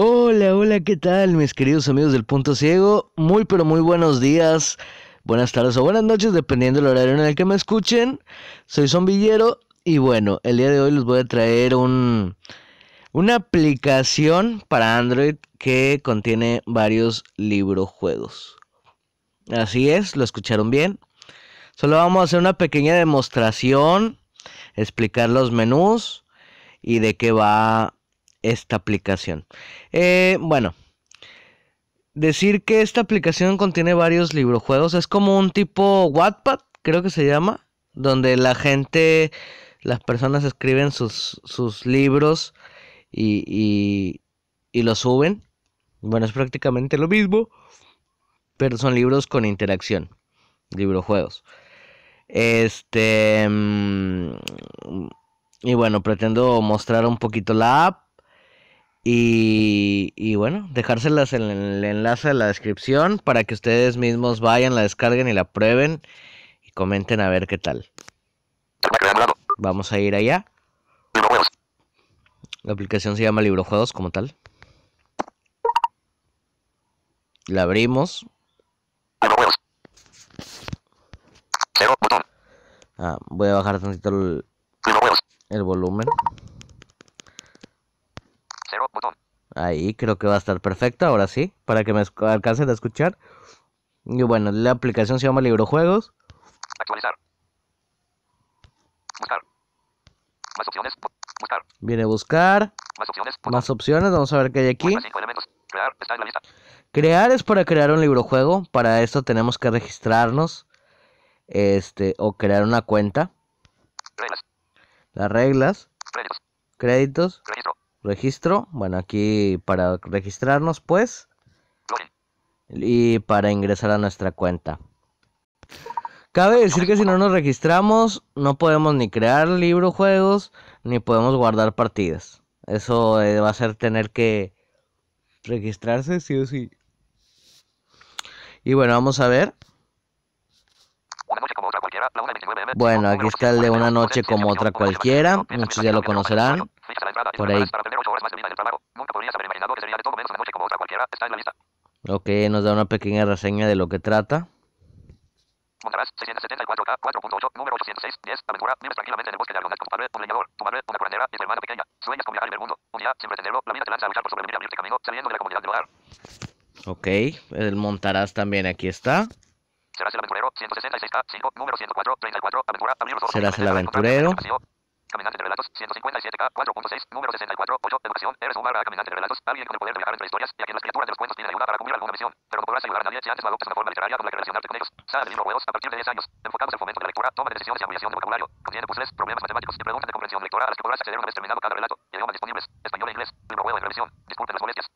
Hola, hola, ¿qué tal mis queridos amigos del Punto Ciego? Muy pero muy buenos días, buenas tardes o buenas noches, dependiendo del horario en el que me escuchen. Soy Zombillero y bueno, el día de hoy les voy a traer un, una aplicación para Android que contiene varios librojuegos. Así es, lo escucharon bien. Solo vamos a hacer una pequeña demostración, explicar los menús y de qué va esta aplicación. Eh, bueno, decir que esta aplicación contiene varios librojuegos es como un tipo Wattpad, creo que se llama, donde la gente, las personas escriben sus, sus libros y, y, y los suben. Bueno, es prácticamente lo mismo, pero son libros con interacción, librojuegos. Este. mm, Y bueno, pretendo mostrar un poquito la app. Y, bueno, dejárselas en el enlace de la descripción para que ustedes mismos vayan, la descarguen y la prueben y comenten a ver qué tal. Vamos a ir allá. La aplicación se llama Librojuegos como tal. La abrimos. Ah, voy a bajar tantito el volumen. Ahí creo que va a estar perfecto, ahora sí, para que me alcancen a escuchar. Y bueno, la aplicación se llama Librojuegos. Actualizar. Buscar. Más opciones. Bu- Buscar. Viene a buscar Más opciones. Más opciones, vamos a ver qué hay aquí. Crear. Está en la lista. Crear es para crear un librojuego, para esto tenemos que registrarnos este o crear una cuenta, Reglas. las reglas, Créditos. créditos, Registro. Registro, bueno, aquí para registrarnos pues y para ingresar a nuestra cuenta. Cabe decir que si no nos registramos, no podemos ni crear librojuegos ni podemos guardar partidas. Eso eh, va a ser tener que registrarse sí o sí. Y bueno, vamos a ver. Una noche como otra cualquiera. La 1:29 m. Bueno, aquí está el de 849, una noche como otra cualquiera. Muchos ya lo conocerán. Por ahí. en en. Ok, nos da una pequeña reseña de lo que trata. Montarás 674K 4.8, número 806, 10, aventura, vives tranquilamente en el bosque de Argonet con tu padre, un leñador, tu madre, una curandera y tu hermana pequeña. Sueñas con viajar ver el mundo. Un día, sin pretenderlo, la vida te lanza a luchar por sobrevivir y abrirte camino, saliendo de la comunidad del hogar. Ok, el montarás también aquí está. Serás el aventurero, 166K, 5, número 104, 34, aventura, abrir los ojos. Serás el aventurero. Caminante de relatos, 157K, 4.6, número 64, 8, educación, eres un barra caminante de relatos, alguien con el poder de viajar entre historias y a quien las criaturas de los cuentos piden ayuda para cumplir alguna misión. Pero no podrás ayudar a nadie si antes no adoptas una forma literaria con la que relacionarte con ellos. Sala de libro juegos a partir de 10 años, enfocados en fomento de la lectura, toma de decisiones y ampliación de vocabulario. Contiene puzzles, problemas matemáticos y preguntas de comprensión lectora a las que podrás acceder una vez terminado cada relato. Idiomas disponibles, español e inglés, libro juego en revisión. Disculpen las molestias.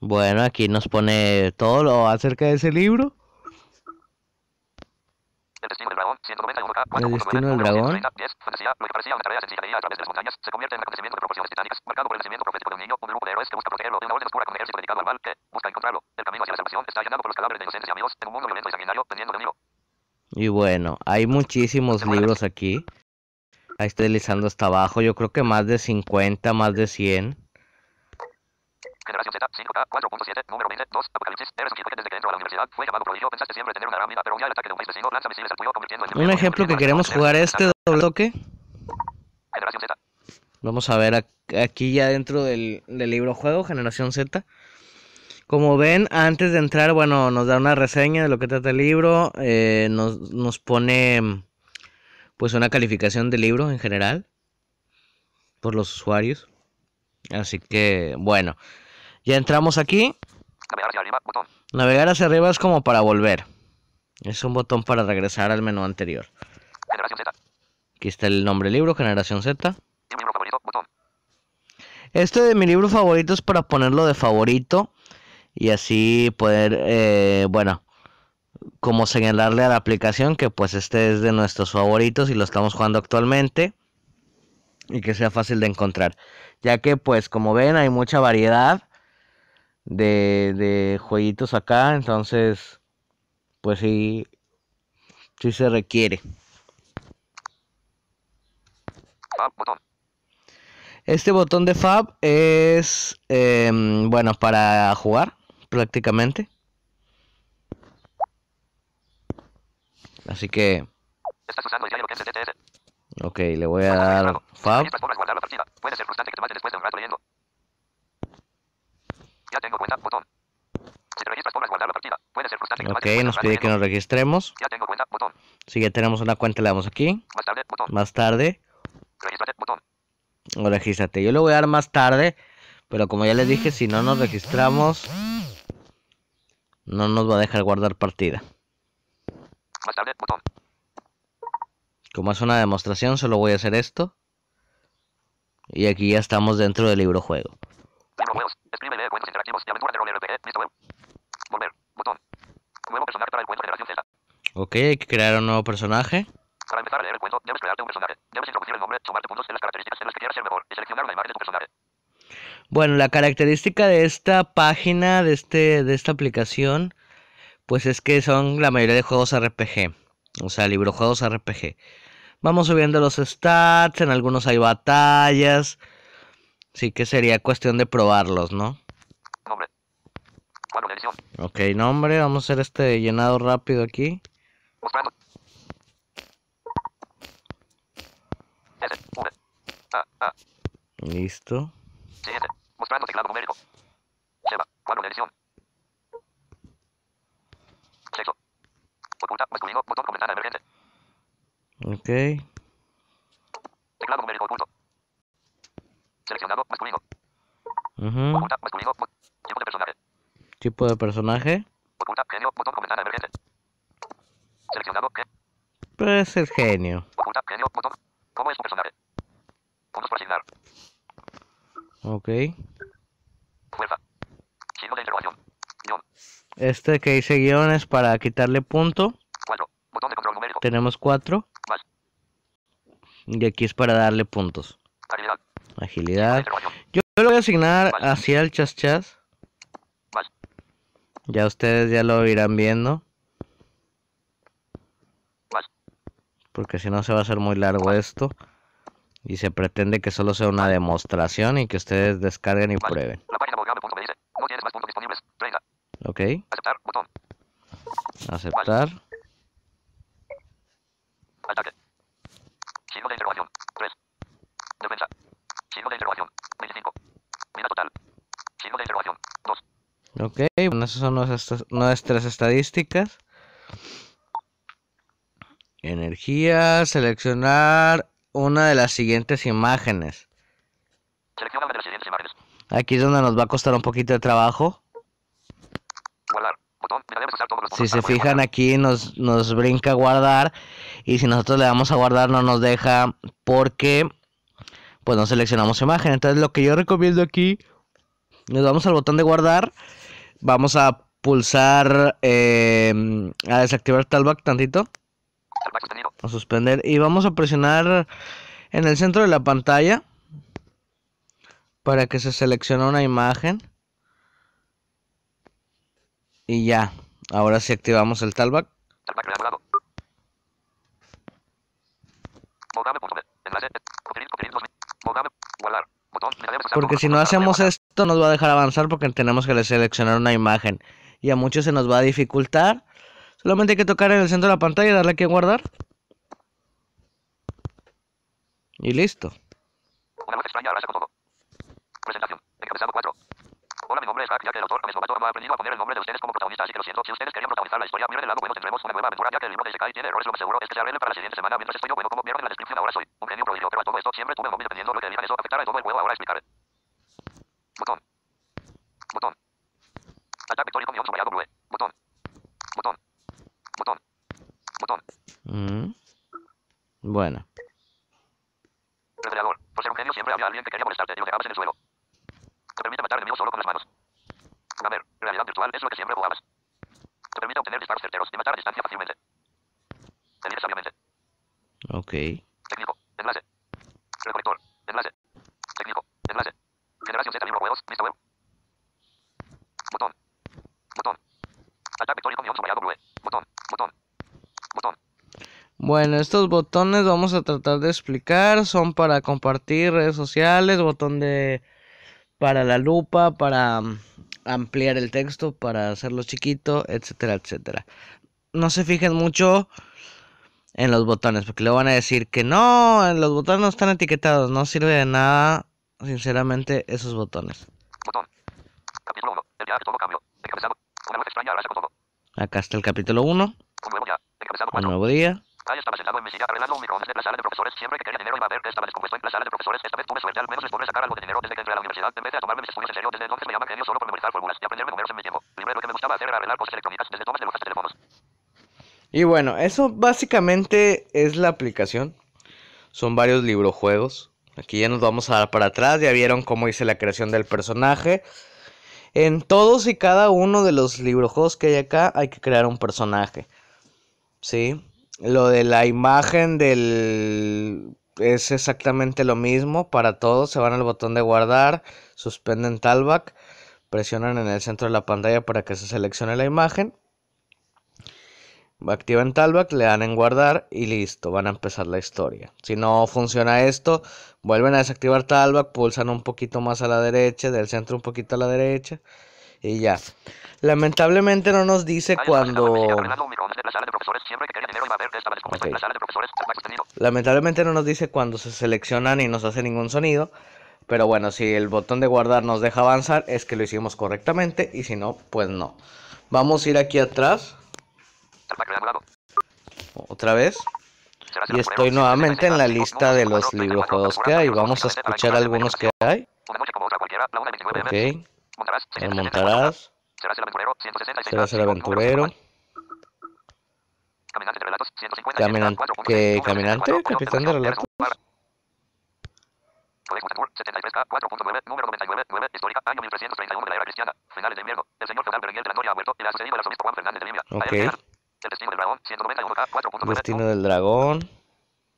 Bueno, aquí nos pone todo lo acerca de ese libro. El destino del dragón, 191K, El 4.9, destino del número dragón. 130, 10, fantasía, lo que parecía una tarea sencilla a través de las montañas, se convierte en un acontecimiento de proporciones titánicas, marcado por el nacimiento profético de un niño, un grupo de héroes que busca protegerlo de una orden oscura con un ejército dedicado al mal, que busca encontrarlo. El camino hacia la salvación está allanado por los cadáveres de inocentes y amigos, en un mundo violento y sanguinario, pendiendo de un hilo. Y bueno, hay muchísimos libros aquí. Ahí estoy deslizando hasta abajo. Yo creo que más de 50, más de 100. Generación Z, 5K, 4.7, número 20, 2, Apocalipsis, eres un un ejemplo que queremos jugar este doble toque. Vamos a ver aquí ya dentro del, del libro juego, Generación Z. Como ven, antes de entrar, bueno, nos da una reseña de lo que trata el libro. eh, nos, nos pone pues una calificación del libro en general. Por los usuarios. Así que, bueno. Ya entramos aquí. Navegar hacia arriba, botón, Navegar hacia arriba es como para volver. Es un botón para regresar al menú anterior. generación Z, Aquí está el nombre del libro, Generación Z. y un libro favorito, botón, Este de mi libro favorito es para ponerlo de favorito y así poder, eh, bueno, como señalarle a la aplicación que pues este es de nuestros favoritos y lo estamos jugando actualmente y que sea fácil de encontrar. Ya que pues como ven hay mucha variedad de, de jueguitos acá, entonces pues sí, sí se requiere. botón, Este botón de Fab es, em, bueno, para jugar prácticamente. Así que, Estás usando el diario ok, le voy a dar Fab. Puede ser frustrante que te después de un rato leyendo. Ya tengo cuenta, botón. Si te registras podrás guardar la partida. Puede ser frustrante que te Ok, nos pide que nos registremos. Ya tengo cuenta, botón. Si ya tenemos una cuenta, le damos aquí. Más tarde, botón. Más tarde, Regístrate, botón. o regístrate. Yo le voy a dar más tarde, pero como ya les dije, si no nos registramos, no nos va a dejar guardar partida. Más tarde, botón. Como es una demostración, solo voy a hacer esto. Y aquí ya estamos dentro del libro juego. Libro juegos. Escribe y lee cuentos interactivos y aventuras de rol RPG. Listo web. Volver. Botón. Nuevo personaje para el cuento Generación Z. Ok, hay que crear un nuevo personaje. Para empezar a leer el cuento, debes crearte un personaje. Debes introducir el nombre, sumarte puntos en las características en las que quieras ser mejor y seleccionar una imagen de tu personaje. Bueno, la característica de esta página, de, este, de esta aplicación, pues es que son la mayoría de juegos RPG. O sea, librojuegos RPG. Vamos subiendo los stats, en algunos hay batallas. Así que sería cuestión de probarlos, ¿no? Nombre. Cuadro de edición. Ok, nombre, vamos a hacer este llenado rápido aquí. Mostrando. S. V. A. A. Listo. Siguiente. Mostrando teclado numérico. Lleva. Cuadro de edición. Sexo. Oculta. Masculino. Botón con ventana emergente. Ok. Teclado numérico oculto. Seleccionado. Masculino. Masculino. bo- Tipo de personaje. Tipo de. Pues el genio. ¿Cómo es tu personaje? Puntos por asignar. Ok. Fuerza. Signo de interrogación. Guión. Este que dice guion es para quitarle punto. 4. Botón de control numérico. Tenemos cuatro. Más. Y aquí es para darle puntos. Agilidad. De Agilidad. Yo yo lo voy a asignar hacia el chas chas. Ya ustedes ya lo irán viendo. Porque si no se va a hacer muy largo esto. Y se pretende que solo sea una demostración y que ustedes descarguen y prueben. La página volcame.me dice. No tienes más puntos disponibles. 30. Ok. Aceptar. Aceptar. Ataque. Signo de interrogación. 3. Defensa. Signo de interrogación. 25. Vida total. Signo de interrogación. 2. Ok. Bueno, esas son nuestras, nuestras estadísticas. Energía. Seleccionar una de las siguientes imágenes. Selecciona una de las siguientes imágenes. Aquí es donde nos va a costar un poquito de trabajo. Guardar. Botón. Mira, debes usar todos los Si se fijan aquí nos, nos brinca guardar y si nosotros le damos a guardar no nos deja porque pues no seleccionamos imagen. Entonces lo que yo recomiendo aquí, nos vamos al botón de guardar, vamos a pulsar eh, a desactivar talkback tantito, a suspender y vamos a presionar en el centro de la pantalla para que se seleccione una imagen y ya, ahora sí activamos el talkback. Talkback reanudado. Moldave.me. Enlace. Copiar. Copiar. 2000. Moldave. Guardar. Botón. Mira, debes usar Porque si no hacemos poder esto nos va a dejar avanzar porque tenemos que seleccionar una imagen. Y a muchos se nos va a dificultar. Solamente hay que tocar en el centro de la pantalla darle aquí a guardar. Y listo. Presentación. Encabezado 4. Hola, mi nombre es Jack, ya que el autor James Lobato no ha aprendido a poner el nombre de ustedes como protagonista, así que lo siento. Si ustedes el como vieron en la descripción, ahora soy un genio prodigio, pero a todo esto siempre tuve un móvil dependiendo lo que elijan eso afectará a todo el juego, ahora explicaré. Botón. Botón. Ataque victoria con subrayado blue. Botón. Botón. Botón. Botón. Mm. Bueno. Refrigerador. Por ser un genio siempre había alguien que quería molestarte y lo dejabas en el suelo. Te permite matar enemigos solo con las manos. Gamer. Realidad virtual es lo que siempre jugabas. Te permite obtener disparos certeros y matar a distancia fácilmente. Elige sabiamente. Ok. Técnico. Enlace. Recolector. Enlace. Técnico. Enlace. Generación Z libro juegos. Lista web. Botón. Botón. Ataque victoria con subrayado blue. Botón. Botón. Botón. Bueno, estos botones vamos a tratar de explicar. Son para compartir redes sociales, botón de para la lupa, para mm, ampliar el texto, para hacerlo chiquito, etcétera, etcétera. No se fijen mucho en los botones, porque le van a decir que no, los botones no están etiquetados, no sirve de nada, sinceramente, esos botones. Botón. Capítulo 1. El día que todo cambió. Encabezado. Una luz extraña arrasa con todo. Acá está el capítulo 1, Un nuevo día. Encabezado un 4. nuevo día. Y. Y bueno, eso básicamente es la aplicación. Son varios librojuegos. Aquí ya nos vamos a dar para atrás. Ya vieron cómo hice la creación del personaje. En todos y cada uno de los librojuegos que hay acá hay que crear un personaje. ¿Sí? Lo de la imagen del... Es exactamente lo mismo para todos. Se van al botón de guardar, suspenden talback, presionan en el centro de la pantalla para que se seleccione la imagen. Activan Talback, le dan en guardar y listo, van a empezar la historia. Si no funciona esto, vuelven a desactivar Talback, pulsan un poquito más a la derecha, del centro un poquito a la derecha y ya. Lamentablemente no nos dice cuando... Lamentablemente no nos dice cuando se seleccionan y nos hace ningún sonido. Pero bueno, si el botón de guardar nos deja avanzar, es que lo hicimos correctamente. Y si no, pues no. Vamos a ir aquí atrás, otra vez. Y estoy nuevamente en la 165, lista de los 54, librojuegos que 34, hay. Vamos a 50, escuchar 40, algunos que hay. Una noche como otra cualquiera, la 1 y 29 Ok. Montarás, El 660 montarás. Serás el aventurero, 166 Serás el aventurero. 51. Caminante de relatos, 150 Caminante, ¿qué? ¿Caminante? ¿Capitán de relatos? Colegio Gutenberg, 73K, 4.9, número 99, 9, histórica, año 1331 de la era cristiana, finales de invierno. El señor feudal de la Noria ha muerto y le ha sucedido el arzobispo Juan Fernández de. El destino del dragón, 191K, 4.9, Destino del dragón.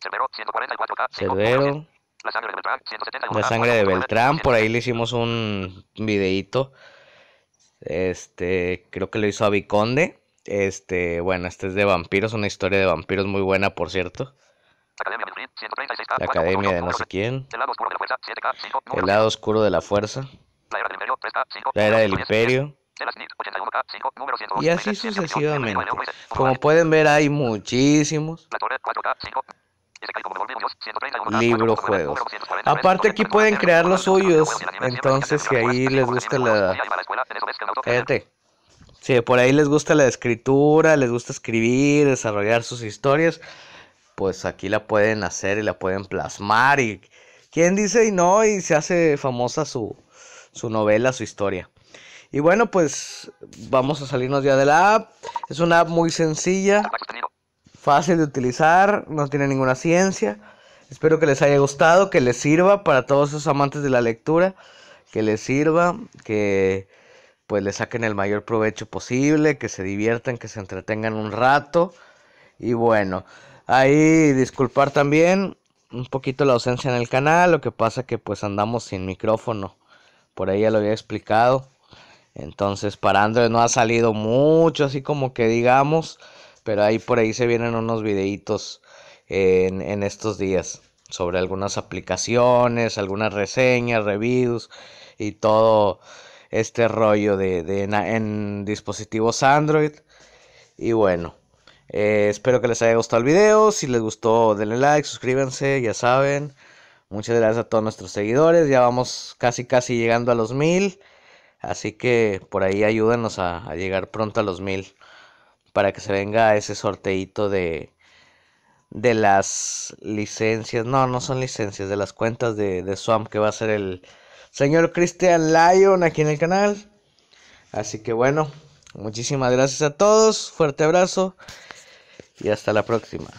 Cerbero, 144K, 5, Cerbero. La sangre de Beltrán, 171K, La sangre de 4.9, Beltrán. Por ahí le hicimos un videíto. Este, creo que lo hizo Abiconde. Este, bueno, este es de vampiros, una historia de vampiros muy buena, por cierto. Academia de Madrid, 136K, La 4.8, academia de no sé quién. El lado oscuro de la fuerza, 7K, 5, número El lado oscuro de la era del imperio, 3K, 5, La era del número 10, imperio. De las NIT, 81K, 5, número 100, Y así sucesivamente. Como pueden ver, hay muchísimos La torre, 4K, 5. Isekai como Devolve Unidos, 131K, libro 4.9, juegos. número 240, Aparte aquí 3, pueden 4, crear los 4, 4, suyos. 4, 4, Entonces, si ahí les gusta la... Cállate. Si por ahí les gusta la escritura, les gusta escribir, desarrollar sus historias, pues aquí la pueden hacer y la pueden plasmar. Y quién dice y no, y se hace famosa su, su novela, su historia. Y bueno, pues vamos a salirnos ya de la app. Es una app muy sencilla. Fácil de utilizar, no tiene ninguna ciencia. Espero que les haya gustado, que les sirva para todos esos amantes de la lectura, que les sirva, que pues le saquen el mayor provecho posible, que se diviertan, que se entretengan un rato. Y bueno, ahí disculpar también un poquito la ausencia en el canal, lo que pasa que pues andamos sin micrófono. Por ahí ya lo había explicado. Entonces para Android no ha salido mucho, así como que digamos. Pero ahí por ahí se vienen unos videitos en, en estos días sobre algunas aplicaciones, algunas reseñas, reviews y todo este rollo de, de na- en dispositivos Android. Y bueno, eh, espero que les haya gustado el video. Si les gustó, denle like, suscríbanse, ya saben. Muchas gracias a todos nuestros seguidores. Ya vamos casi casi llegando a los mil. Así que por ahí ayúdenos a, a llegar pronto a los mil. Para que se venga ese sorteito de, de las licencias. No, no son licencias, de las cuentas de, de Swamp que va a ser el señor Christian Lion aquí en el canal. Así que bueno, muchísimas gracias a todos. Fuerte abrazo y hasta la próxima.